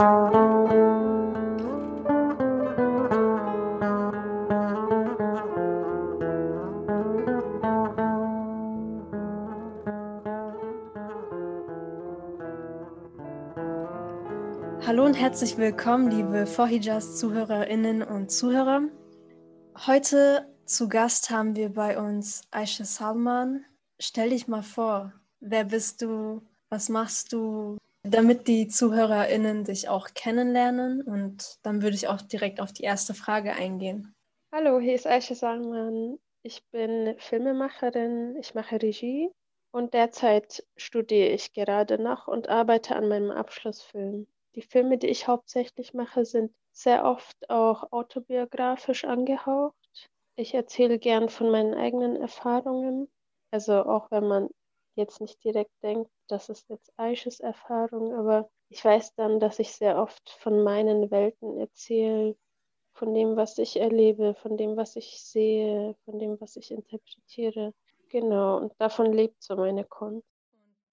Hallo und herzlich willkommen, liebe Vorhijas Zuhörerinnen und Zuhörer. Heute zu Gast haben wir bei uns Aisha Salman. Stell dich mal vor, wer bist du, was machst du, damit die Zuhörerinnen dich auch kennenlernen und dann würde ich auch direkt auf die erste Frage eingehen. Hallo, hier ist Aisha Salman. Ich bin Filmemacherin, ich mache Regie und derzeit studiere ich gerade noch und arbeite an meinem Abschlussfilm. Die Filme, die ich hauptsächlich mache, sind sehr oft auch autobiografisch angehaucht. Ich erzähle gern von meinen eigenen Erfahrungen. Also auch wenn man jetzt nicht direkt denkt, das ist jetzt Aisches Erfahrung, aber ich weiß dann, dass ich sehr oft von meinen Welten erzähle, von dem, was ich erlebe, von dem, was ich sehe, von dem, was ich interpretiere. Genau, und davon lebt so meine Kunst.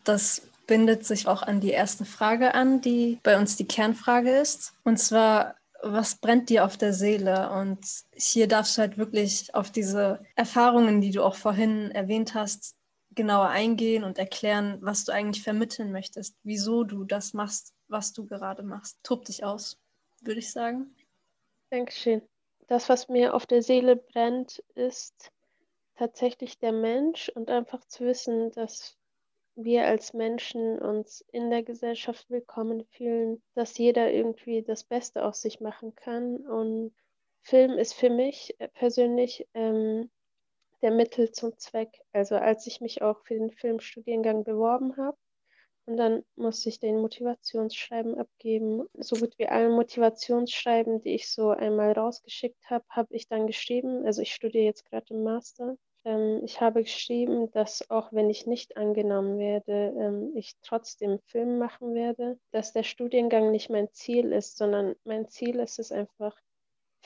Das bindet sich auch an die erste Frage an, die bei uns die Kernfrage ist. Und zwar, was brennt dir auf der Seele? Und hier darfst du halt wirklich auf diese Erfahrungen, die du auch vorhin erwähnt hast, genauer eingehen und erklären, was du eigentlich vermitteln möchtest, wieso du das machst, was du gerade machst. Tob dich aus, würde ich sagen. Dankeschön. Das, was mir auf der Seele brennt, ist tatsächlich der Mensch und einfach zu wissen, dass wir als Menschen uns in der Gesellschaft willkommen fühlen, dass jeder irgendwie das Beste aus sich machen kann. Und Film ist für mich persönlich ähm, der Mittel zum Zweck. Also als ich mich auch für den Filmstudiengang beworben habe, und dann musste ich den Motivationsschreiben abgeben. So gut wie alle Motivationsschreiben, die ich so einmal rausgeschickt habe, habe ich dann geschrieben. Also ich studiere jetzt gerade im Master. Ähm, ich habe geschrieben, dass auch wenn ich nicht angenommen werde, ähm, ich trotzdem Film machen werde, dass der Studiengang nicht mein Ziel ist, sondern mein Ziel ist es einfach,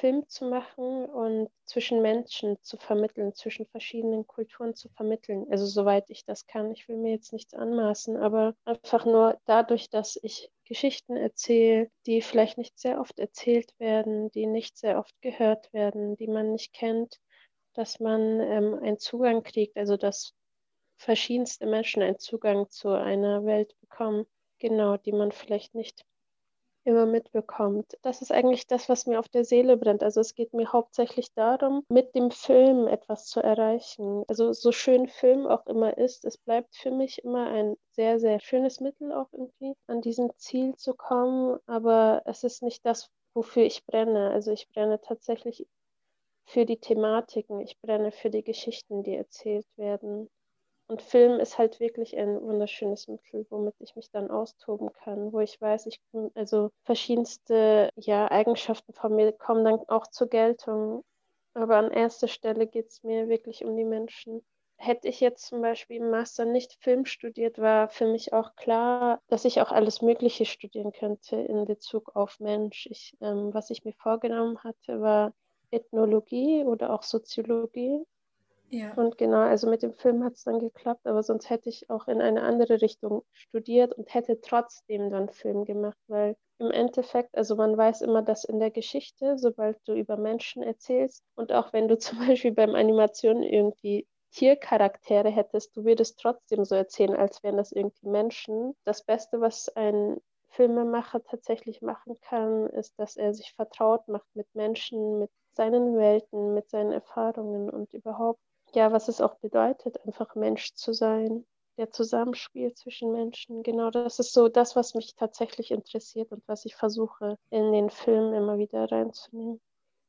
Film zu machen und zwischen Menschen zu vermitteln, zwischen verschiedenen Kulturen zu vermitteln. Also soweit ich das kann. Ich will mir jetzt nichts anmaßen, aber einfach nur dadurch, dass ich Geschichten erzähle, die vielleicht nicht sehr oft erzählt werden, die nicht sehr oft gehört werden, die man nicht kennt, dass man ähm, einen Zugang kriegt, also dass verschiedenste Menschen einen Zugang zu einer Welt bekommen, genau, die man vielleicht nicht immer mitbekommt. Das ist eigentlich das, was mir auf der Seele brennt. Also es geht mir hauptsächlich darum, mit dem Film etwas zu erreichen. Also so schön Film auch immer ist, es bleibt für mich immer ein sehr, sehr schönes Mittel auch irgendwie, an diesem Ziel zu kommen. Aber es ist nicht das, wofür ich brenne. Also ich brenne tatsächlich für die Thematiken, ich brenne für die Geschichten, die erzählt werden. Und Film ist halt wirklich ein wunderschönes Mittel, womit ich mich dann austoben kann, wo ich weiß, ich also verschiedenste ja, Eigenschaften von mir kommen dann auch zur Geltung. Aber an erster Stelle geht es mir wirklich um die Menschen. Hätte ich jetzt zum Beispiel im Master nicht Film studiert, war für mich auch klar, dass ich auch alles Mögliche studieren könnte in Bezug auf Mensch. Ich, ähm, was ich mir vorgenommen hatte, war Ethnologie oder auch Soziologie. Ja. Und genau, also mit dem Film hat es dann geklappt, aber sonst hätte ich auch in eine andere Richtung studiert und hätte trotzdem dann Film gemacht, weil im Endeffekt, also man weiß immer, dass in der Geschichte, sobald du über Menschen erzählst und auch wenn du zum Beispiel beim Animation irgendwie Tiercharaktere hättest, du würdest trotzdem so erzählen, als wären das irgendwie Menschen. Das Beste, was ein Filmemacher tatsächlich machen kann, ist, dass er sich vertraut macht mit Menschen, mit seinen Welten, mit seinen Erfahrungen und überhaupt, ja, was es auch bedeutet, einfach Mensch zu sein, der Zusammenspiel zwischen Menschen. Genau, das ist so das, was mich tatsächlich interessiert und was ich versuche in den Film immer wieder reinzunehmen.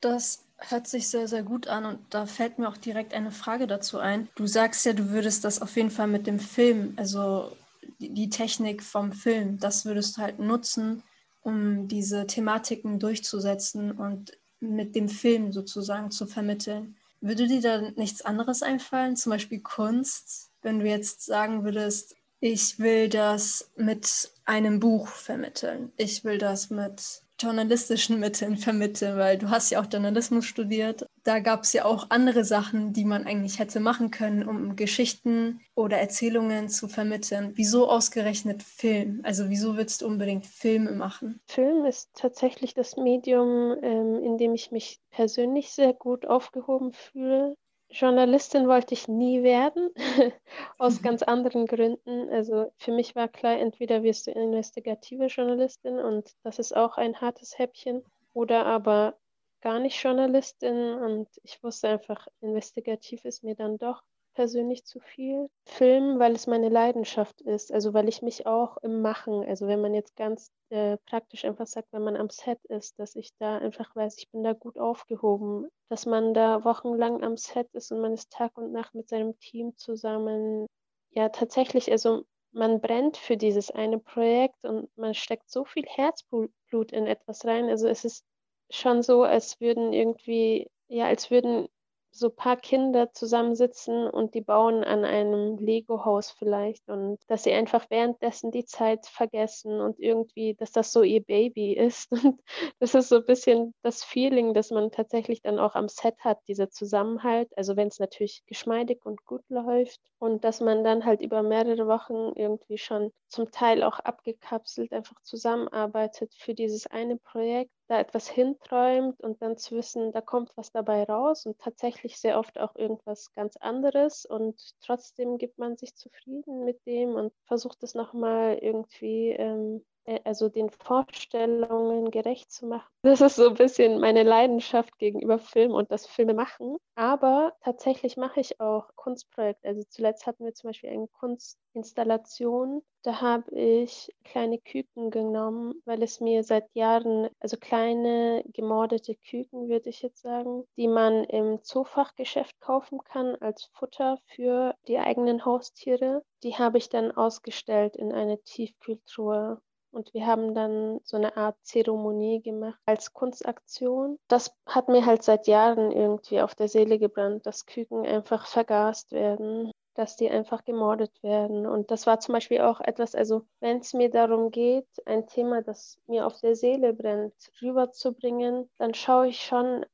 Das hört sich sehr, sehr gut an und da fällt mir auch direkt eine Frage dazu ein. Du sagst ja, du würdest das auf jeden Fall mit dem Film, also die Technik vom Film, das würdest du halt nutzen, um diese Thematiken durchzusetzen und mit dem Film sozusagen zu vermitteln. Würde dir da nichts anderes einfallen, zum Beispiel Kunst? Wenn du jetzt sagen würdest, Ich will das mit einem Buch vermitteln. Ich will das mit journalistischen Mitteln vermitteln, weil du hast ja auch Journalismus studiert. Da gab es ja auch andere Sachen, die man eigentlich hätte machen können, um Geschichten oder Erzählungen zu vermitteln. Wieso ausgerechnet Film? Also wieso willst du unbedingt Filme machen? Film ist tatsächlich das Medium, ähm, in dem ich mich persönlich sehr gut aufgehoben fühle. Journalistin wollte ich nie werden, aus mhm. ganz anderen Gründen. Also für mich war klar, entweder wirst du investigative Journalistin und das ist auch ein hartes Häppchen, oder aber gar nicht Journalistin und ich wusste einfach, investigativ ist mir dann doch persönlich zu viel. Film, weil es meine Leidenschaft ist, also weil ich mich auch im Machen, also wenn man jetzt ganz äh, praktisch einfach sagt, wenn man am Set ist, dass ich da einfach weiß, ich bin da gut aufgehoben, dass man da wochenlang am Set ist und man ist Tag und Nacht mit seinem Team zusammen. Ja, tatsächlich, also man brennt für dieses eine Projekt und man steckt so viel Herzblut in etwas rein. Also es ist schon so, als würden irgendwie, ja, als würden so ein paar Kinder zusammensitzen und die bauen an einem Lego-Haus vielleicht und dass sie einfach währenddessen die Zeit vergessen und irgendwie, dass das so ihr Baby ist. Und das ist so ein bisschen das Feeling, das man tatsächlich dann auch am Set hat, dieser Zusammenhalt. Also wenn es natürlich geschmeidig und gut läuft und dass man dann halt über mehrere Wochen irgendwie schon zum Teil auch abgekapselt einfach zusammenarbeitet für dieses eine Projekt da etwas hinträumt und dann zu wissen, da kommt was dabei raus und tatsächlich sehr oft auch irgendwas ganz anderes und trotzdem gibt man sich zufrieden mit dem und versucht es nochmal irgendwie ähm, äh, also den Vorstellungen gerecht zu machen. Das ist so ein bisschen meine Leidenschaft gegenüber Film und das Filme machen. Aber tatsächlich mache ich auch Kunstprojekte. Also zuletzt hatten wir zum Beispiel eine Kunstinstallation. Da habe ich kleine Küken genommen, weil es mir seit Jahren, also kleine gemordete Küken, würde ich jetzt sagen, die man im Zoofachgeschäft kaufen kann als Futter für die eigenen Haustiere. Die habe ich dann ausgestellt in eine Tiefkühltruhe. Und wir haben dann so eine Art Zeremonie gemacht als Kunstaktion. Das hat mir halt seit Jahren irgendwie auf der Seele gebrannt, dass Küken einfach vergast werden, dass die einfach gemordet werden. Und das war zum Beispiel auch etwas, also wenn es mir darum geht, ein Thema, das mir auf der Seele brennt, rüberzubringen, dann schaue ich schon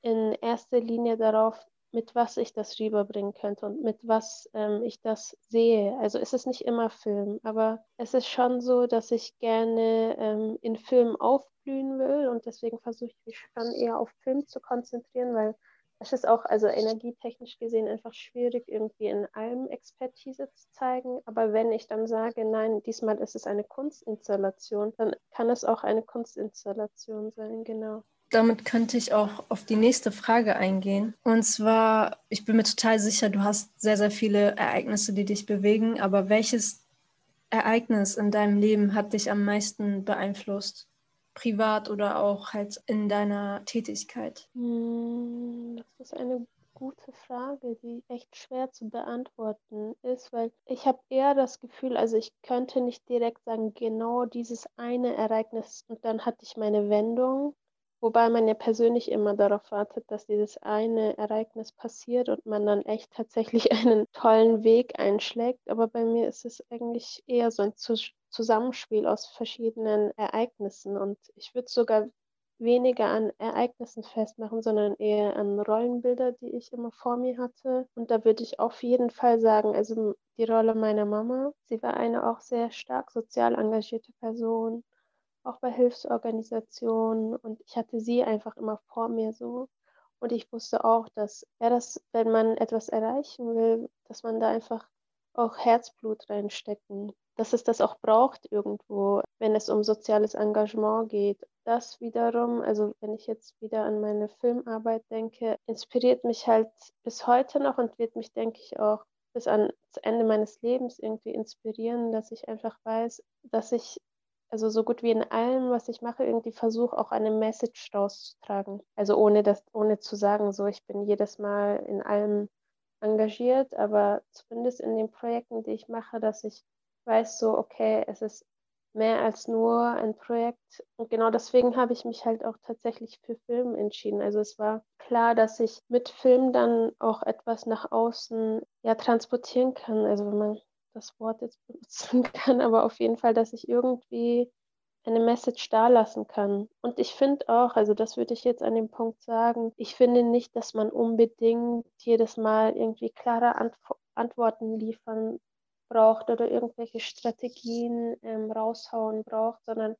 in erster Linie darauf, mit was ich das rüberbringen könnte und mit was ähm, ich das sehe. Also es ist nicht immer Film, aber es ist schon so, dass ich gerne ähm, in Filmen aufblühen will und deswegen versuche ich mich schon eher auf Film zu konzentrieren, weil es ist auch also energietechnisch gesehen einfach schwierig, irgendwie in allem Expertise zu zeigen. Aber wenn ich dann sage, nein, diesmal ist es eine Kunstinstallation, dann kann es auch eine Kunstinstallation sein, genau damit könnte ich auch auf die nächste Frage eingehen. Und zwar, ich bin mir total sicher, du hast sehr, sehr viele Ereignisse, die dich bewegen, aber welches Ereignis in deinem Leben hat dich am meisten beeinflusst? Privat oder auch halt in deiner Tätigkeit? Hm, das ist eine gute Frage, die echt schwer zu beantworten ist, weil ich habe eher das Gefühl, also ich könnte nicht direkt sagen, genau dieses eine Ereignis und dann hatte ich meine Wendung, Wobei man ja persönlich immer darauf wartet, dass dieses eine Ereignis passiert und man dann echt tatsächlich einen tollen Weg einschlägt. Aber bei mir ist es eigentlich eher so ein Zusammenspiel aus verschiedenen Ereignissen. Und ich würde sogar weniger an Ereignissen festmachen, sondern eher an Rollenbilder, die ich immer vor mir hatte. Und da würde ich auf jeden Fall sagen, also die Rolle meiner Mama, sie war eine auch sehr stark sozial engagierte Person auch bei Hilfsorganisationen und ich hatte sie einfach immer vor mir so. Und ich wusste auch, dass ja, das, wenn man etwas erreichen will, dass man da einfach auch Herzblut reinstecken, dass es das auch braucht irgendwo, wenn es um soziales Engagement geht. Das wiederum, also wenn ich jetzt wieder an meine Filmarbeit denke, inspiriert mich halt bis heute noch und wird mich, denke ich, auch bis ans Ende meines Lebens irgendwie inspirieren, dass ich einfach weiß, dass ich also so gut wie in allem, was ich mache, irgendwie versuche auch eine Message rauszutragen. Also ohne das, ohne zu sagen, so ich bin jedes Mal in allem engagiert, aber zumindest in den Projekten, die ich mache, dass ich weiß, so okay, es ist mehr als nur ein Projekt. Und genau deswegen habe ich mich halt auch tatsächlich für Film entschieden. Also es war klar, dass ich mit Film dann auch etwas nach außen ja transportieren kann. Also wenn man das Wort jetzt benutzen kann, aber auf jeden Fall, dass ich irgendwie eine Message dalassen kann. Und ich finde auch, also das würde ich jetzt an dem Punkt sagen, ich finde nicht, dass man unbedingt jedes Mal irgendwie klare Antw Antworten liefern braucht oder irgendwelche Strategien ähm, raushauen braucht, sondern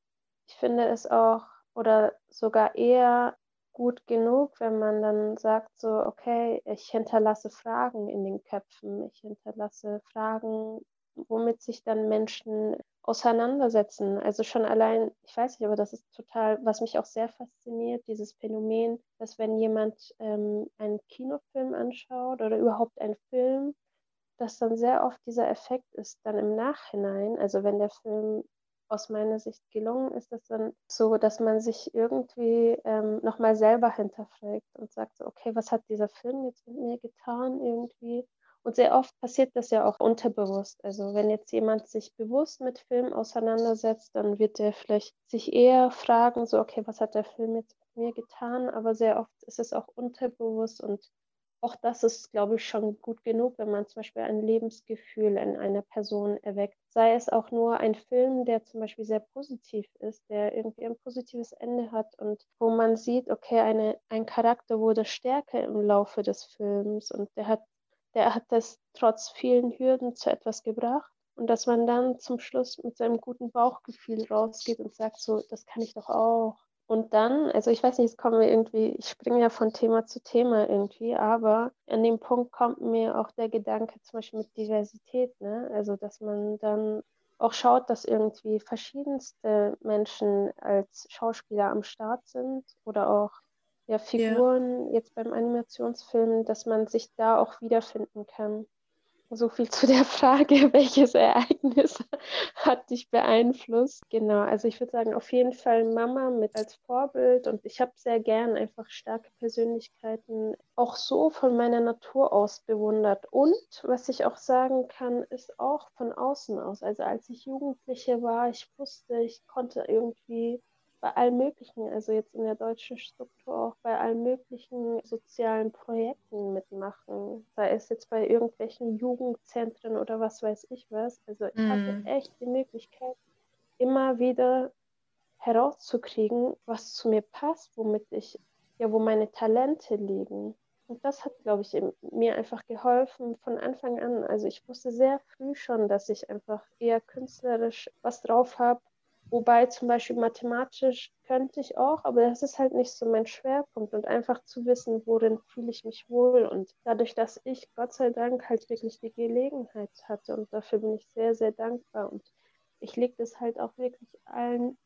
ich finde es auch oder sogar eher gut genug, wenn man dann sagt, so, okay, ich hinterlasse Fragen in den Köpfen, ich hinterlasse Fragen, womit sich dann Menschen auseinandersetzen. Also schon allein, ich weiß nicht, aber das ist total, was mich auch sehr fasziniert, dieses Phänomen, dass wenn jemand ähm, einen Kinofilm anschaut oder überhaupt einen Film, dass dann sehr oft dieser Effekt ist, dann im Nachhinein, also wenn der Film aus meiner Sicht gelungen ist, das dann so, dass man sich irgendwie ähm, nochmal selber hinterfragt und sagt so, okay, was hat dieser Film jetzt mit mir getan irgendwie? Und sehr oft passiert das ja auch unterbewusst. Also wenn jetzt jemand sich bewusst mit Film auseinandersetzt, dann wird er vielleicht sich eher fragen, so, okay, was hat der Film jetzt mit mir getan? Aber sehr oft ist es auch unterbewusst und auch das ist, glaube ich, schon gut genug, wenn man zum Beispiel ein Lebensgefühl in einer Person erweckt. Sei es auch nur ein Film, der zum Beispiel sehr positiv ist, der irgendwie ein positives Ende hat und wo man sieht, okay, eine, ein Charakter wurde stärker im Laufe des Films und der hat der hat das trotz vielen Hürden zu etwas gebracht. Und dass man dann zum Schluss mit seinem guten Bauchgefühl rausgeht und sagt, so, das kann ich doch auch. Und dann, also ich weiß nicht, es kommen wir irgendwie, ich springe ja von Thema zu Thema irgendwie, aber an dem Punkt kommt mir auch der Gedanke zum Beispiel mit Diversität, ne? Also dass man dann auch schaut, dass irgendwie verschiedenste Menschen als Schauspieler am Start sind oder auch ja, Figuren ja. jetzt beim Animationsfilm, dass man sich da auch wiederfinden kann. So viel zu der Frage, welches Ereignis hat dich beeinflusst. Genau, also ich würde sagen, auf jeden Fall Mama mit als Vorbild und ich habe sehr gern einfach starke Persönlichkeiten auch so von meiner Natur aus bewundert. Und was ich auch sagen kann, ist auch von außen aus. Also als ich Jugendliche war, ich wusste, ich konnte irgendwie bei allen möglichen, also jetzt in der deutschen Struktur auch bei allen möglichen sozialen Projekten mitmachen. Sei es jetzt bei irgendwelchen Jugendzentren oder was weiß ich was. Also ich mm. hatte mhm. echt die Möglichkeit, immer wieder herauszukriegen, was zu mir passt, womit ich, ja, wo meine Talente liegen. Und das hat, glaube ich, mir einfach geholfen von Anfang an. Also ich wusste sehr früh schon, dass ich einfach eher künstlerisch was drauf habe Wobei zum Beispiel mathematisch könnte ich auch, aber das ist halt nicht so mein Schwerpunkt und einfach zu wissen, worin fühle ich mich wohl. Und dadurch, dass ich Gott sei Dank halt wirklich die Gelegenheit hatte und dafür bin ich sehr, sehr dankbar. Und ich lege das halt auch wirklich allen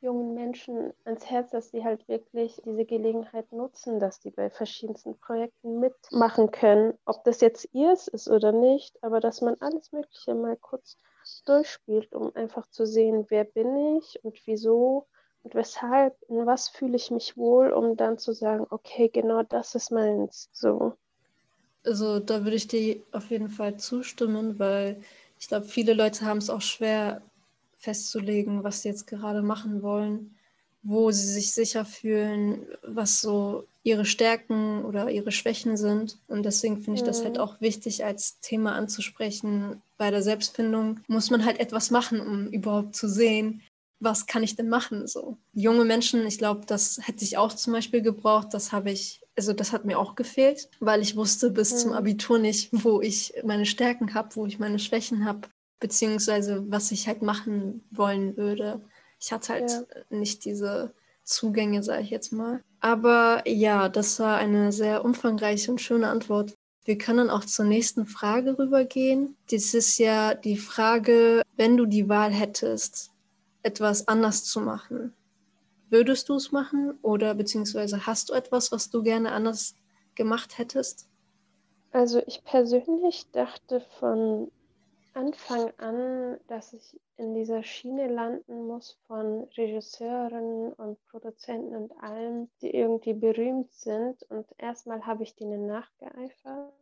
jungen Menschen ans Herz, dass sie halt wirklich diese Gelegenheit nutzen, dass die bei verschiedensten Projekten mitmachen können. Ob das jetzt ihrs ist oder nicht, aber dass man alles Mögliche mal kurz durchspielt, um einfach zu sehen, wer bin ich und wieso und weshalb, in was fühle ich mich wohl, um dann zu sagen, okay, genau das ist meins. So. Also da würde ich dir auf jeden Fall zustimmen, weil ich glaube, viele Leute haben es auch schwer festzulegen, was sie jetzt gerade machen wollen, wo sie sich sicher fühlen, was so ihre Stärken oder ihre Schwächen sind. Und deswegen finde ich das halt mhm. auch wichtig als Thema anzusprechen. Bei der Selbstfindung muss man halt etwas machen, um überhaupt zu sehen, was kann ich denn machen? So junge Menschen, ich glaube, das hätte ich auch zum Beispiel gebraucht. Das habe ich, also das hat mir auch gefehlt, weil ich wusste bis mhm. zum Abitur nicht, wo ich meine Stärken habe, wo ich meine Schwächen habe, beziehungsweise was ich halt machen wollen würde. Ich hatte halt ja. nicht diese Zugänge, sage ich jetzt mal. Aber ja, das war eine sehr umfangreiche und schöne Antwort. Wir können auch zur nächsten Frage rübergehen. Das ist ja die Frage, wenn du die Wahl hättest, etwas anders zu machen, würdest du es machen oder beziehungsweise hast du etwas, was du gerne anders gemacht hättest? Also ich persönlich dachte von Anfang an, dass ich in dieser Schiene landen muss von Regisseuren und Produzenten und allem, die irgendwie berühmt sind. Und erstmal habe ich denen nachgeeifert.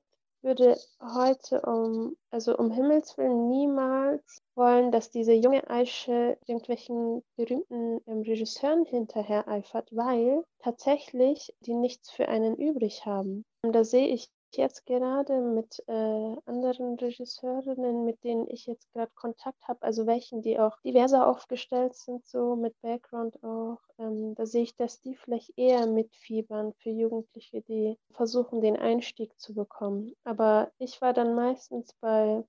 Würde heute um, also um Himmels Willen niemals wollen, dass diese junge Aische irgendwelchen berühmten ähm, Regisseuren hinterher eifert, weil tatsächlich die nichts für einen übrig haben. Und da sehe ich jetzt gerade mit äh, anderen Regisseurinnen, mit denen ich jetzt gerade Kontakt habe, also welchen, die auch diverser aufgestellt sind, so mit Background auch, ähm, da sehe ich, dass die vielleicht eher mitfiebern für Jugendliche, die versuchen, den Einstieg zu bekommen. Aber ich war dann meistens bei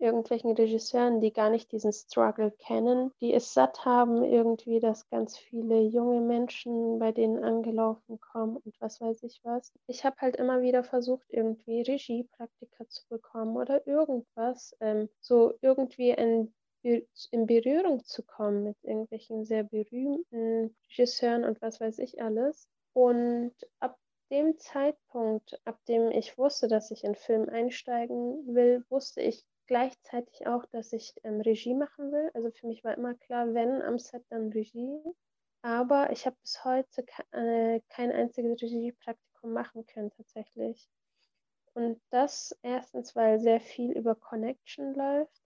irgendwelchen Regisseuren, die gar nicht diesen Struggle kennen, die es satt haben, irgendwie, dass ganz viele junge Menschen bei denen angelaufen kommen und was weiß ich was. Ich habe halt immer wieder versucht, irgendwie Regiepraktika zu bekommen oder irgendwas, ähm, so irgendwie ein in Berührung zu kommen mit irgendwelchen sehr berühmten Regisseuren und was weiß ich alles. Und ab dem Zeitpunkt, ab dem ich wusste, dass ich in Film einsteigen will, wusste ich gleichzeitig auch, dass ich ähm, Regie machen will. Also für mich war immer klar, wenn am Set, dann Regie. Aber ich habe bis heute äh, kein einziges Regiepraktikum machen können tatsächlich. Und das erstens, weil sehr viel über Connection läuft.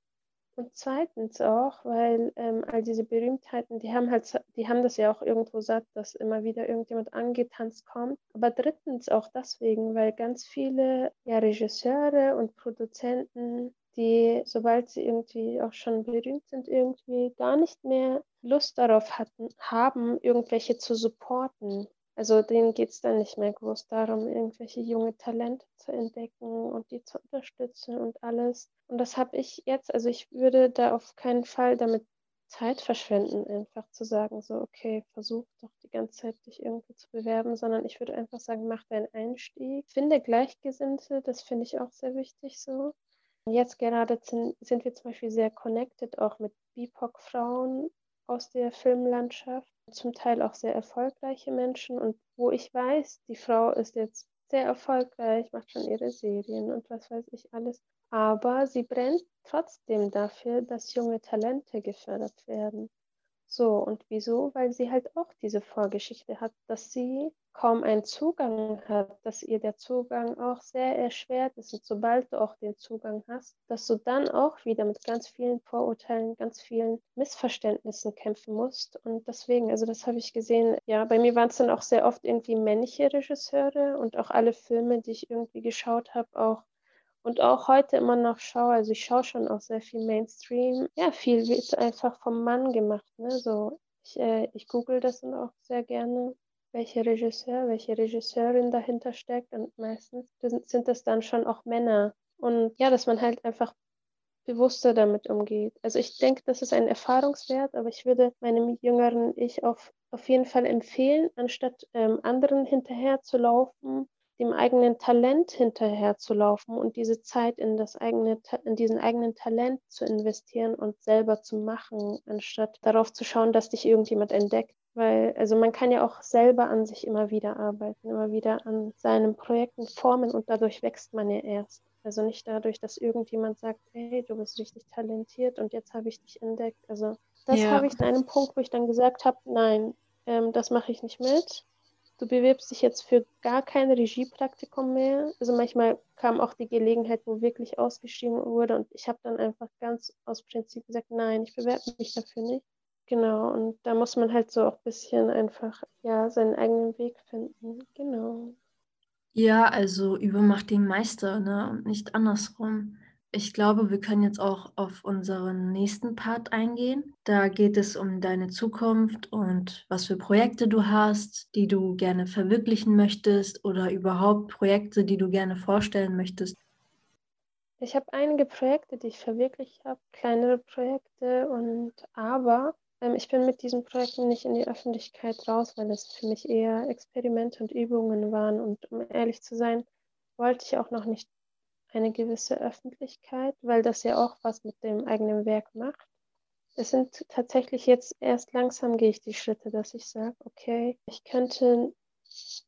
Und zweitens auch, weil ähm, all diese Berühmtheiten, die haben halt, die haben das ja auch irgendwo satt, dass immer wieder irgendjemand angetanzt kommt. Aber drittens auch deswegen, weil ganz viele ja, Regisseure und Produzenten die, sobald sie irgendwie auch schon berühmt sind, irgendwie gar nicht mehr Lust darauf hatten, haben, irgendwelche zu supporten. Also denen geht es dann nicht mehr groß darum, irgendwelche junge Talente zu entdecken und die zu unterstützen und alles. Und das habe ich jetzt, also ich würde da auf keinen Fall damit Zeit verschwenden, einfach zu sagen, so, okay, versuch doch die ganze Zeit dich irgendwie zu bewerben, sondern ich würde einfach sagen, mach deinen Einstieg, finde Gleichgesinnte, das finde ich auch sehr wichtig so. Jetzt gerade sind, wir zum Beispiel sehr connected auch mit BIPOC-Frauen aus der Filmlandschaft, zum Teil auch sehr erfolgreiche Menschen. Und wo ich weiß, die Frau ist jetzt sehr erfolgreich, macht schon ihre Serien und was weiß ich alles. Aber sie brennt trotzdem dafür, dass junge Talente gefördert werden. So, und wieso? Weil sie halt auch diese Vorgeschichte hat, dass sie kaum einen Zugang hat, dass ihr der Zugang auch sehr erschwert ist. Und sobald du auch den Zugang hast, dass du dann auch wieder mit ganz vielen Vorurteilen, ganz vielen Missverständnissen kämpfen musst. Und deswegen, also das habe ich gesehen, ja, bei mir waren es dann auch sehr oft irgendwie männliche Regisseure und auch alle Filme, die ich irgendwie geschaut habe, auch und auch heute immer noch schaue, also ich schaue schon auch sehr viel Mainstream. Ja, viel wird einfach vom Mann gemacht. Ne? So, ich, äh, ich google das dann auch sehr gerne welcher Regisseur, welche Regisseurin dahinter steckt. Und meistens sind das dann schon auch Männer. Und ja, dass man halt einfach bewusster damit umgeht. Also ich denke, das ist ein Erfahrungswert, aber ich würde meinem jüngeren Ich auf, auf jeden Fall empfehlen, anstatt ähm, anderen hinterher zu laufen, dem eigenen Talent hinterherzulaufen und diese Zeit in, das eigene, in diesen eigenen Talent zu investieren und selber zu machen, anstatt darauf zu schauen, dass dich irgendjemand entdeckt. Weil, also man kann ja auch selber an sich immer wieder arbeiten, immer wieder an seinen Projekten formen und dadurch wächst man ja erst. Also nicht dadurch, dass irgendjemand sagt, hey, du bist richtig talentiert und jetzt habe ich dich entdeckt. Also das ja. habe ich an einem Punkt, wo ich dann gesagt habe, nein, ähm, das mache ich nicht mit du bewirbst dich jetzt für gar kein Regiepraktikum mehr. Also manchmal kam auch die Gelegenheit, wo wirklich ausgeschrieben wurde und ich habe dann einfach ganz aus Prinzip gesagt, nein, ich bewerbe mich dafür nicht. Genau, und da muss man halt so auch ein bisschen einfach, ja, seinen eigenen Weg finden. Genau. Ja, also übermacht den Meister, ne? Und nicht andersrum. Ich glaube, wir können jetzt auch auf unseren nächsten Part eingehen. Da geht es um deine Zukunft und was für Projekte du hast, die du gerne verwirklichen möchtest oder überhaupt Projekte, die du gerne vorstellen möchtest. Ich habe einige Projekte, die ich verwirklicht habe, kleinere Projekte und aber ähm, ich bin mit diesen Projekten nicht in die Öffentlichkeit raus, weil es für mich eher Experimente und Übungen waren und um ehrlich zu sein, wollte ich auch noch nicht eine gewisse Öffentlichkeit, weil das ja auch was mit dem eigenen Werk macht. Es sind tatsächlich jetzt erst langsam gehe ich die Schritte, dass ich sage, okay, ich könnte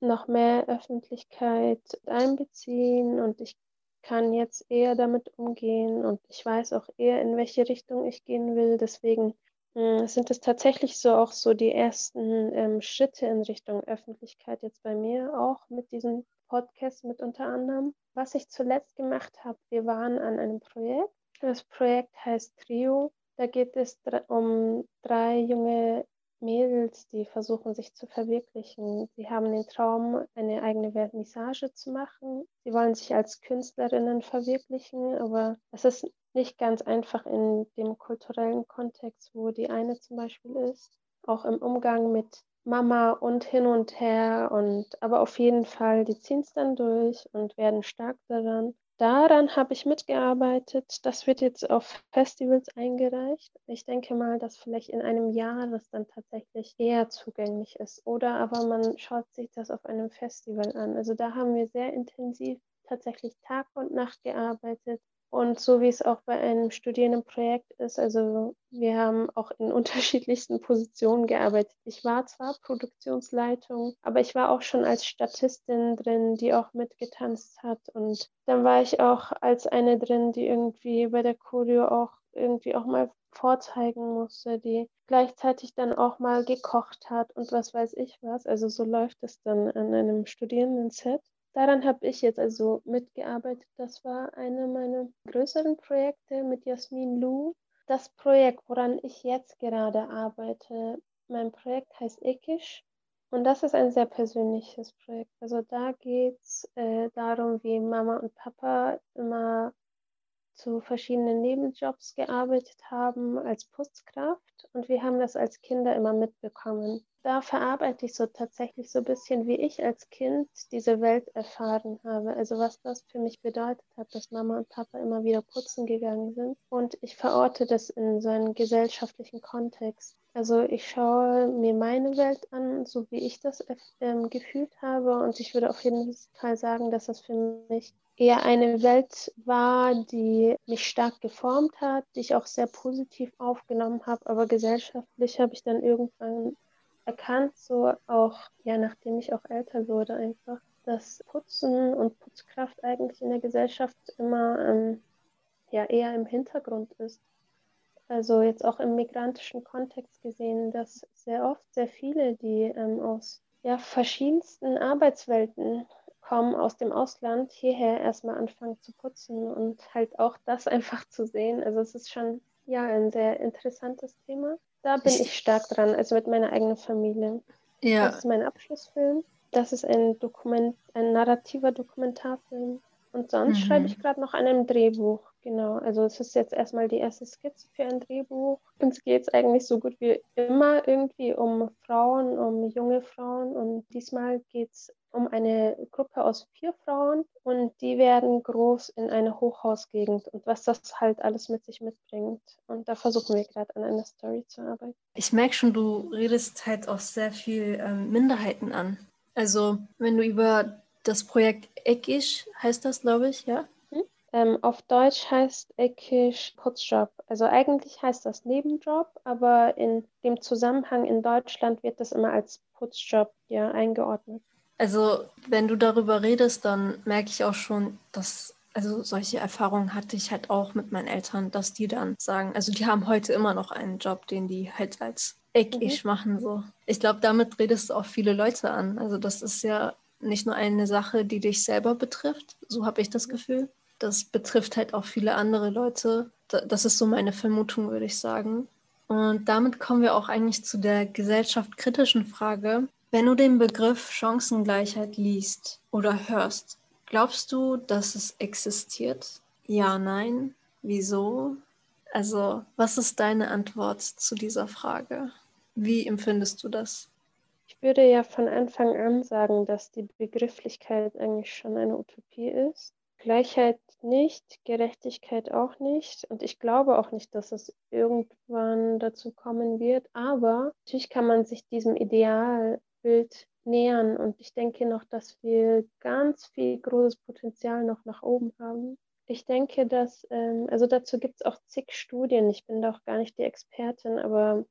noch mehr Öffentlichkeit einbeziehen und ich kann jetzt eher damit umgehen und ich weiß auch eher, in welche Richtung ich gehen will. Deswegen sind es tatsächlich so auch so die ersten ähm, Schritte in Richtung Öffentlichkeit jetzt bei mir auch mit diesem Podcast mit unter anderem. Was ich zuletzt gemacht habe, wir waren an einem Projekt. Das Projekt heißt Trio. Da geht es um drei junge Mädels, die versuchen sich zu verwirklichen. Sie haben den Traum, eine eigene Vernissage zu machen. Sie wollen sich als Künstlerinnen verwirklichen, aber es ist nicht ganz einfach in dem kulturellen Kontext, wo die eine zum Beispiel ist. Auch im Umgang mit Mama und hin und her und aber auf jeden Fall, die ziehen es dann durch und werden stark daran. Daran habe ich mitgearbeitet. Das wird jetzt auf Festivals eingereicht. Ich denke mal, dass vielleicht in einem Jahr das dann tatsächlich eher zugänglich ist. Oder aber man schaut sich das auf einem Festival an. Also da haben wir sehr intensiv tatsächlich Tag und Nacht gearbeitet, und so wie es auch bei einem Studierendenprojekt ist, also wir haben auch in unterschiedlichsten Positionen gearbeitet. Ich war zwar Produktionsleitung, aber ich war auch schon als Statistin drin, die auch mitgetanzt hat. Und dann war ich auch als eine drin, die irgendwie bei der Choreo auch irgendwie auch mal vorzeigen musste, die gleichzeitig dann auch mal gekocht hat und was weiß ich was. Also so läuft es dann an einem Studierendenset. Daran habe ich jetzt also mitgearbeitet. Das war eine meiner größeren Projekte mit Jasmin Lu. Das Projekt, woran ich jetzt gerade arbeite, mein Projekt heißt Ekisch und das ist ein sehr persönliches Projekt. Also da geht es äh, darum, wie Mama und Papa immer zu verschiedenen Nebenjobs gearbeitet haben als Putzkraft und wir haben das als Kinder immer mitbekommen da verarbeite ich so tatsächlich so ein bisschen, wie ich als Kind diese Welt erfahren habe. Also was das für mich bedeutet hat, dass Mama und Papa immer wieder putzen gegangen sind. Und ich verorte das in so einen gesellschaftlichen Kontext. Also ich schaue mir meine Welt an, so wie ich das ähm, gefühlt habe. Und ich würde auf jeden Fall sagen, dass das für mich eher eine Welt war, die mich stark geformt hat, die ich auch sehr positiv aufgenommen habe. Aber gesellschaftlich habe ich dann irgendwann erkannt, so auch, ja, nachdem ich auch älter wurde, einfach, dass Putzen und Putzkraft eigentlich in der Gesellschaft immer ähm, ja, eher im Hintergrund ist. Also jetzt auch im migrantischen Kontext gesehen, dass sehr oft sehr viele, die ähm, aus ja, verschiedensten Arbeitswelten kommen, aus dem Ausland hierher erstmal anfangen zu putzen und halt auch das einfach zu sehen. Also es ist schon ja ein sehr interessantes Thema. Da bin ich stark dran, also mit meiner eigenen Familie. Ja. Das ist mein Abschlussfilm. Das ist ein Dokument, ein narrativer Dokumentarfilm. Und sonst mhm. schreibe ich gerade noch an einem Drehbuch. Genau, also es ist jetzt erstmal die erste Skizze für ein Drehbuch. Uns geht es eigentlich so gut wie immer irgendwie um Frauen, um junge Frauen. Und diesmal geht es um eine Gruppe aus vier Frauen und die werden groß in eine Hochhausgegend und was das halt alles mit sich mitbringt. Und da versuchen wir gerade an einer Story zu arbeiten. Ich merke schon, du redest halt auch sehr viel ähm, Minderheiten an. Also wenn du über das Projekt Eckisch heißt das, glaube ich, ja? Hm? Ähm, auf Deutsch heißt Eckisch Putzjob. Also eigentlich heißt das Nebenjob, aber in dem Zusammenhang in Deutschland wird das immer als Putzjob ja eingeordnet. Also, wenn du darüber redest, dann merke ich auch schon, dass, also solche Erfahrungen hatte ich halt auch mit meinen Eltern, dass die dann sagen, also die haben heute immer noch einen Job, den die halt als Eck-Ich mhm. machen. So. Ich glaube, damit redest du auch viele Leute an. Also, das ist ja nicht nur eine Sache, die dich selber betrifft, so habe ich das Gefühl. Das betrifft halt auch viele andere Leute. Das ist so meine Vermutung, würde ich sagen. Und damit kommen wir auch eigentlich zu der gesellschaftskritischen Frage, wenn du den Begriff Chancengleichheit liest oder hörst, glaubst du, dass es existiert? Ja, nein. Wieso? Also, was ist deine Antwort zu dieser Frage? Wie empfindest du das? Ich würde ja von Anfang an sagen, dass die Begrifflichkeit eigentlich schon eine Utopie ist. Gleichheit nicht, Gerechtigkeit auch nicht. Und ich glaube auch nicht, dass es irgendwann dazu kommen wird. Aber natürlich kann man sich diesem Ideal Bild nähern. Und ich denke noch, dass wir ganz viel großes Potenzial noch nach oben haben. Ich denke, dass, ähm, also dazu gibt es auch zig Studien. Ich bin da auch gar nicht die Expertin, aber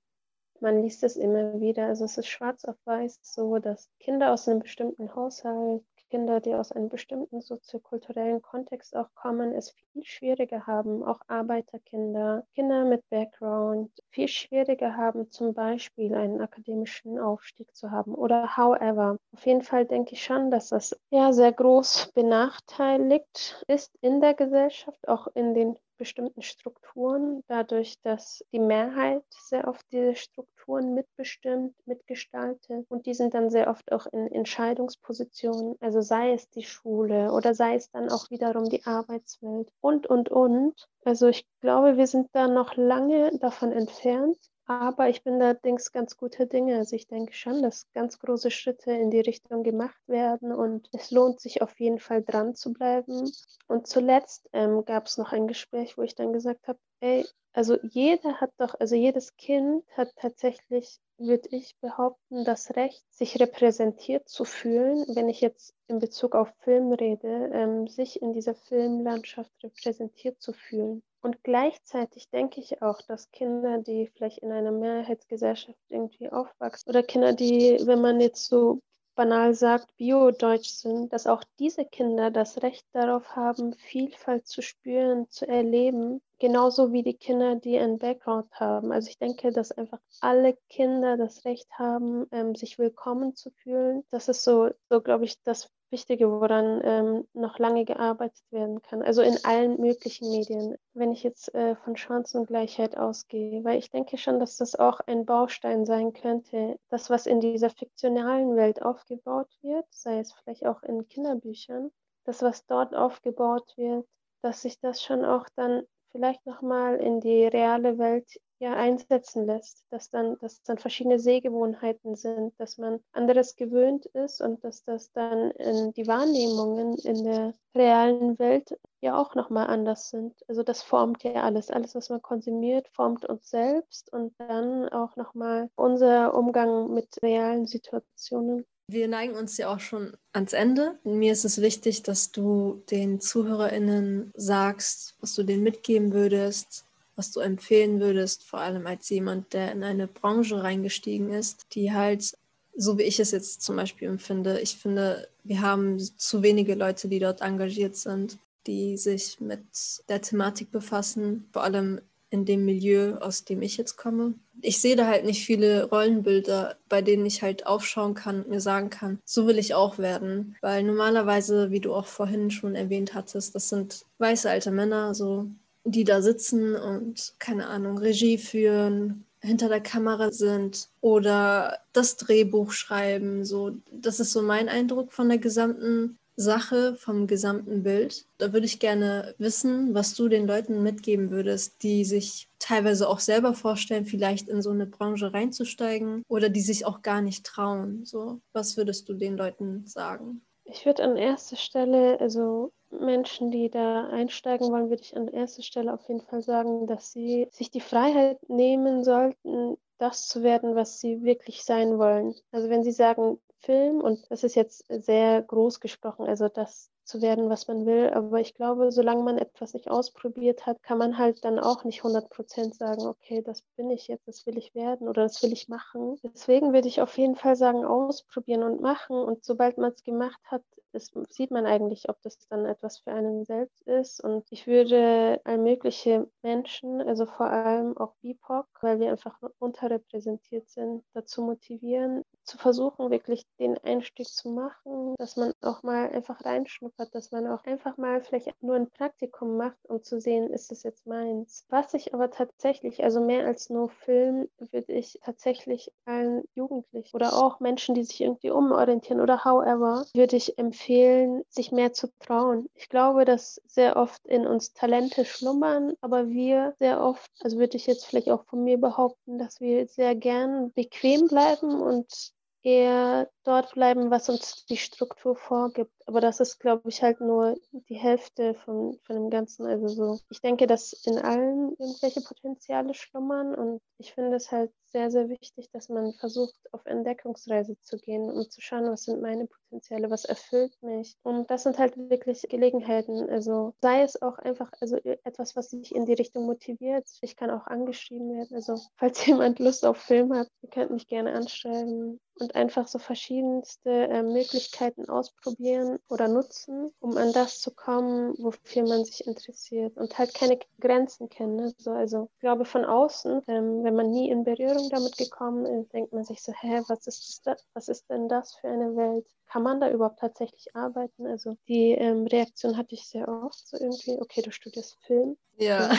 man liest es immer wieder. Also es ist schwarz auf weiß so, dass Kinder aus einem bestimmten Haushalt Kinder, die aus einem bestimmten soziokulturellen Kontext auch kommen, es viel schwieriger haben, auch Arbeiterkinder, Kinder mit Background, viel schwieriger haben, zum Beispiel einen akademischen Aufstieg zu haben oder however. Auf jeden Fall denke ich schon, dass das ja sehr groß benachteiligt ist in der Gesellschaft, auch in den bestimmten Strukturen, dadurch, dass die Mehrheit sehr oft diese Strukturen mitbestimmt, mitgestaltet und die sind dann sehr oft auch in Entscheidungspositionen, also sei es die Schule oder sei es dann auch wiederum die Arbeitswelt und, und, und. Also ich glaube, wir sind da noch lange davon entfernt, aber ich bin allerdings ganz guter Dinge. Also ich denke schon, dass ganz große Schritte in die Richtung gemacht werden und es lohnt sich auf jeden Fall dran zu bleiben. Und zuletzt ähm, gab es noch ein Gespräch, wo ich dann gesagt habe, ey, also jeder hat doch, also jedes Kind hat tatsächlich, würde ich behaupten, das Recht, sich repräsentiert zu fühlen, wenn ich jetzt in Bezug auf Film rede, ähm, sich in dieser Filmlandschaft repräsentiert zu fühlen. Und gleichzeitig denke ich auch, dass Kinder, die vielleicht in einer Mehrheitsgesellschaft irgendwie aufwachsen oder Kinder, die, wenn man jetzt so banal sagt, bio-deutsch sind, dass auch diese Kinder das Recht darauf haben, Vielfalt zu spüren, zu erleben, genauso wie die Kinder, die einen Background haben. Also ich denke, dass einfach alle Kinder das Recht haben, ähm, sich willkommen zu fühlen. Das ist so, so glaube ich, das Wichtige, woran ähm, noch lange gearbeitet werden kann. Also in allen möglichen Medien, wenn ich jetzt äh, von Chancengleichheit ausgehe, weil ich denke schon, dass das auch ein Baustein sein könnte. Das, was in dieser fiktionalen Welt aufgebaut wird, sei es vielleicht auch in Kinderbüchern, das, was dort aufgebaut wird, dass sich das schon auch dann vielleicht nochmal in die reale Welt ja einsetzen lässt, dass dann, dass dann verschiedene Sehgewohnheiten sind, dass man anderes gewöhnt ist und dass das dann in die Wahrnehmungen in der realen Welt ja auch nochmal anders sind. Also das formt ja alles. Alles, was man konsumiert, formt uns selbst und dann auch nochmal unser Umgang mit realen Situationen. Wir neigen uns ja auch schon ans Ende. Mir ist es wichtig, dass du den ZuhörerInnen sagst, was du denen mitgeben würdest, was du empfehlen würdest, vor allem als jemand, der in eine Branche reingestiegen ist, die halt, so wie ich es jetzt zum Beispiel empfinde, ich finde, wir haben zu wenige Leute, die dort engagiert sind, die sich mit der Thematik befassen, vor allem in dem Milieu, aus dem ich jetzt komme. Ich sehe da halt nicht viele Rollenbilder, bei denen ich halt aufschauen kann und mir sagen kann, so will ich auch werden. Weil normalerweise, wie du auch vorhin schon erwähnt hattest, das sind weiße alte Männer, so die da sitzen und keine Ahnung, Regie führen, hinter der Kamera sind oder das Drehbuch schreiben. So, das ist so mein Eindruck von der gesamten Sache, vom gesamten Bild. Da würde ich gerne wissen, was du den Leuten mitgeben würdest, die sich teilweise auch selber vorstellen, vielleicht in so eine Branche reinzusteigen oder die sich auch gar nicht trauen. So, was würdest du den Leuten sagen? Ich würde an erster Stelle, also Menschen, die da einsteigen wollen, würde ich an erster Stelle auf jeden Fall sagen, dass sie sich die Freiheit nehmen sollten, das zu werden, was sie wirklich sein wollen. Also wenn sie sagen Film, und das ist jetzt sehr groß gesprochen, also das zu werden, was man will. Aber ich glaube, solange man etwas nicht ausprobiert hat, kann man halt dann auch nicht 100% sagen, okay, das bin ich jetzt, das will ich werden oder das will ich machen. Deswegen würde ich auf jeden Fall sagen, ausprobieren und machen. Und sobald man es gemacht hat, das sieht man eigentlich, ob das dann etwas für einen selbst ist. Und ich würde all mögliche Menschen, also vor allem auch BIPOC, weil wir einfach unterrepräsentiert sind, dazu motivieren, zu versuchen, wirklich den Einstieg zu machen, dass man auch mal einfach reinschnuppert, dass man auch einfach mal vielleicht nur ein Praktikum macht, um zu sehen, ist es jetzt meins. Was ich aber tatsächlich, also mehr als nur Film, würde ich tatsächlich allen Jugendlichen oder auch Menschen, die sich irgendwie umorientieren oder however, würde ich empfehlen, sich mehr zu trauen. Ich glaube, dass sehr oft in uns Talente schlummern, aber wir sehr oft, also würde ich jetzt vielleicht auch von mir behaupten, dass wir sehr gern bequem bleiben und eher dort bleiben, was uns die Struktur vorgibt. Aber das ist, glaube ich, halt nur die Hälfte von, von dem Ganzen. Also so, ich denke, dass in allen irgendwelche Potenziale schlummern und ich finde es halt sehr, sehr wichtig, dass man versucht, auf Entdeckungsreise zu gehen, um zu schauen, was sind meine Potenziale, was erfüllt mich. Und das sind halt wirklich Gelegenheiten. Also sei es auch einfach, also etwas, was sich in die Richtung motiviert. Ich kann auch angeschrieben werden. Also falls jemand Lust auf Film hat, ihr könnt mich gerne anschreiben und einfach so verschiedenste äh, Möglichkeiten ausprobieren oder nutzen, um an das zu kommen, wofür man sich interessiert und halt keine Grenzen kennen. Ne? So, also ich glaube von außen, ähm, wenn man nie in Berührung damit gekommen ist, denkt man sich so, hä, was ist das, was ist denn das für eine Welt? Kann man da überhaupt tatsächlich arbeiten? Also die ähm, Reaktion hatte ich sehr oft, so irgendwie, okay, du studierst Film. Ja.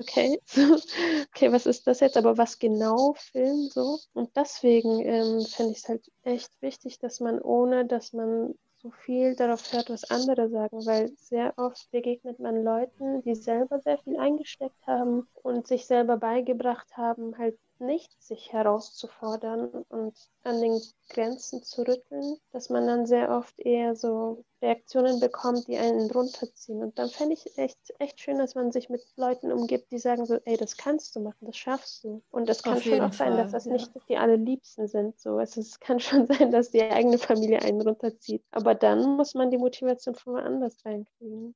okay. okay, was ist das jetzt? Aber was genau Film so? Und deswegen ähm, finde ich es halt echt wichtig, dass man ohne, dass man so viel darauf hört, was andere sagen, weil sehr oft begegnet man Leuten, die selber sehr viel eingesteckt haben und sich selber beigebracht haben, halt nicht sich herauszufordern und an den Grenzen zu rütteln, dass man dann sehr oft eher so Reaktionen bekommt, die einen runterziehen. Und dann fände ich echt, echt schön, dass man sich mit Leuten umgibt, die sagen so, ey, das kannst du machen, das schaffst du. Und es kann schon auch Fall, sein, dass das ja. nicht die allerliebsten sind. So. Es ist, kann schon sein, dass die eigene Familie einen runterzieht. Aber dann muss man die Motivation von woanders reinkriegen.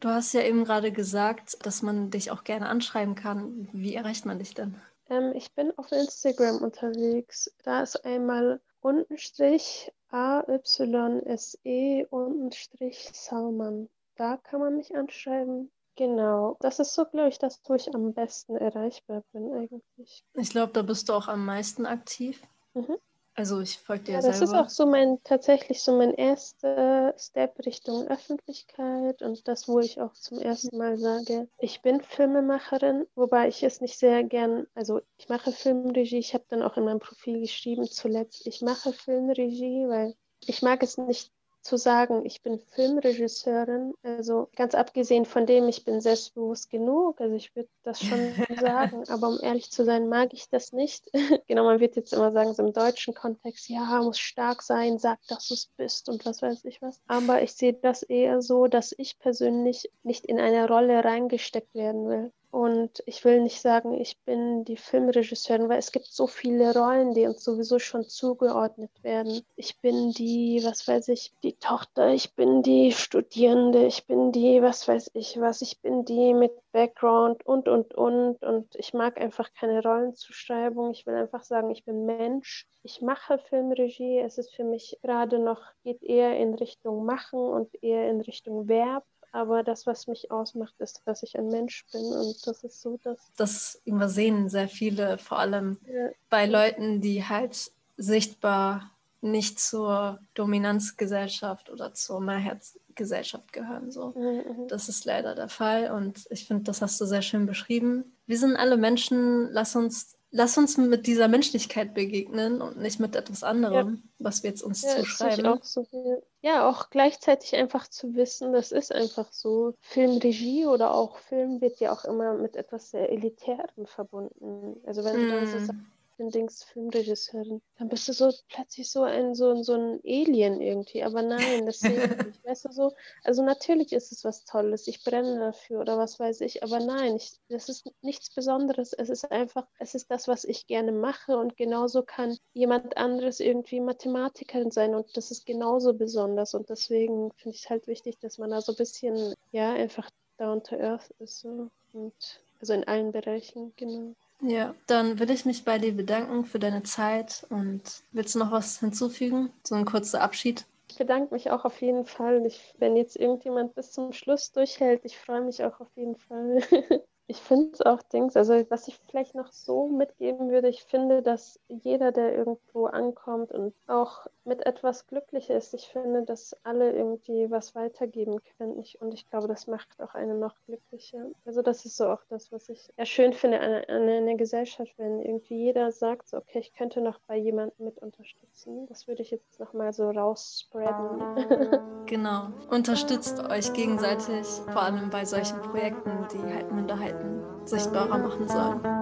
Du hast ja eben gerade gesagt, dass man dich auch gerne anschreiben kann. Wie erreicht man dich denn? Ähm, ich bin auf Instagram unterwegs. Da ist einmal Untenstrich AYSE Untenstrich Salman. Da kann man mich anschreiben. Genau. Das ist so, glaube ich, das, wo ich am besten erreichbar bin eigentlich. Ich glaube, da bist du auch am meisten aktiv. Mhm. Also ich folge dir ja, das selber. Das ist auch so mein tatsächlich so mein erster Step Richtung Öffentlichkeit und das, wo ich auch zum ersten Mal sage, ich bin Filmemacherin, wobei ich es nicht sehr gern, also ich mache Filmregie, ich habe dann auch in meinem Profil geschrieben zuletzt, ich mache Filmregie, weil ich mag es nicht zu sagen, ich bin Filmregisseurin, also ganz abgesehen von dem, ich bin selbstbewusst genug, also ich würde das schon sagen, aber um ehrlich zu sein, mag ich das nicht. genau, man wird jetzt immer sagen, so im deutschen Kontext, ja, muss stark sein, sag, dass du es bist und was weiß ich was. Aber ich sehe das eher so, dass ich persönlich nicht in eine Rolle reingesteckt werden will. Und ich will nicht sagen, ich bin die Filmregisseurin, weil es gibt so viele Rollen, die uns sowieso schon zugeordnet werden. Ich bin die, was weiß ich, die Tochter, ich bin die Studierende, ich bin die, was weiß ich was, ich bin die mit Background und, und, und. Und ich mag einfach keine Rollenzuschreibung. Ich will einfach sagen, ich bin Mensch. Ich mache Filmregie. Es ist für mich gerade noch, geht eher in Richtung Machen und eher in Richtung Verb. Aber das, was mich ausmacht, ist, dass ich ein Mensch bin. Und das ist so, dass. Das übersehen sehr viele, vor allem ja. bei Leuten, die halt sichtbar nicht zur Dominanzgesellschaft oder zur Mehrheitsgesellschaft gehören. So. Mhm. Das ist leider der Fall und ich finde, das hast du sehr schön beschrieben. Wir sind alle Menschen, lass uns lass uns mit dieser Menschlichkeit begegnen und nicht mit etwas anderem, ja. was wir jetzt uns ja, zuschreiben. Auch so, ja. auch gleichzeitig einfach zu wissen, das ist einfach so. Filmregie oder auch Film wird ja auch immer mit etwas sehr Elitärem verbunden. Also wenn mm. du dann so sagst, bin Dings Filmregisseurin, dann bist du so plötzlich so ein, so, so ein Alien irgendwie. Aber nein, das sehe ich nicht. Weißt du so? Also natürlich ist es was Tolles, ich brenne dafür oder was weiß ich, aber nein, ich, das ist nichts Besonderes. Es ist einfach, es ist das, was ich gerne mache und genauso kann jemand anderes irgendwie Mathematikerin sein und das ist genauso besonders und deswegen finde ich es halt wichtig, dass man da so ein bisschen, ja, einfach down to earth ist so und also in allen Bereichen, genau. Ja, dann will ich mich bei dir bedanken für deine Zeit und willst du noch was hinzufügen? So ein kurzer Abschied? Ich bedanke mich auch auf jeden Fall. Ich, wenn jetzt irgendjemand bis zum Schluss durchhält, ich freue mich auch auf jeden Fall. Ich finde es auch Dings, also was ich vielleicht noch so mitgeben würde, ich finde, dass jeder, der irgendwo ankommt und auch mit etwas glücklich ist, ich finde, dass alle irgendwie was weitergeben können. Ich, und ich glaube, das macht auch einen noch glücklicher. Also das ist so auch das, was ich eher schön finde an, an einer Gesellschaft, wenn irgendwie jeder sagt, so, okay, ich könnte noch bei jemandem mit unterstützen. Das würde ich jetzt nochmal so rausspreaden. Genau. Unterstützt euch gegenseitig, vor allem bei solchen Projekten, die halt Minderheiten sichtbarer machen sollen.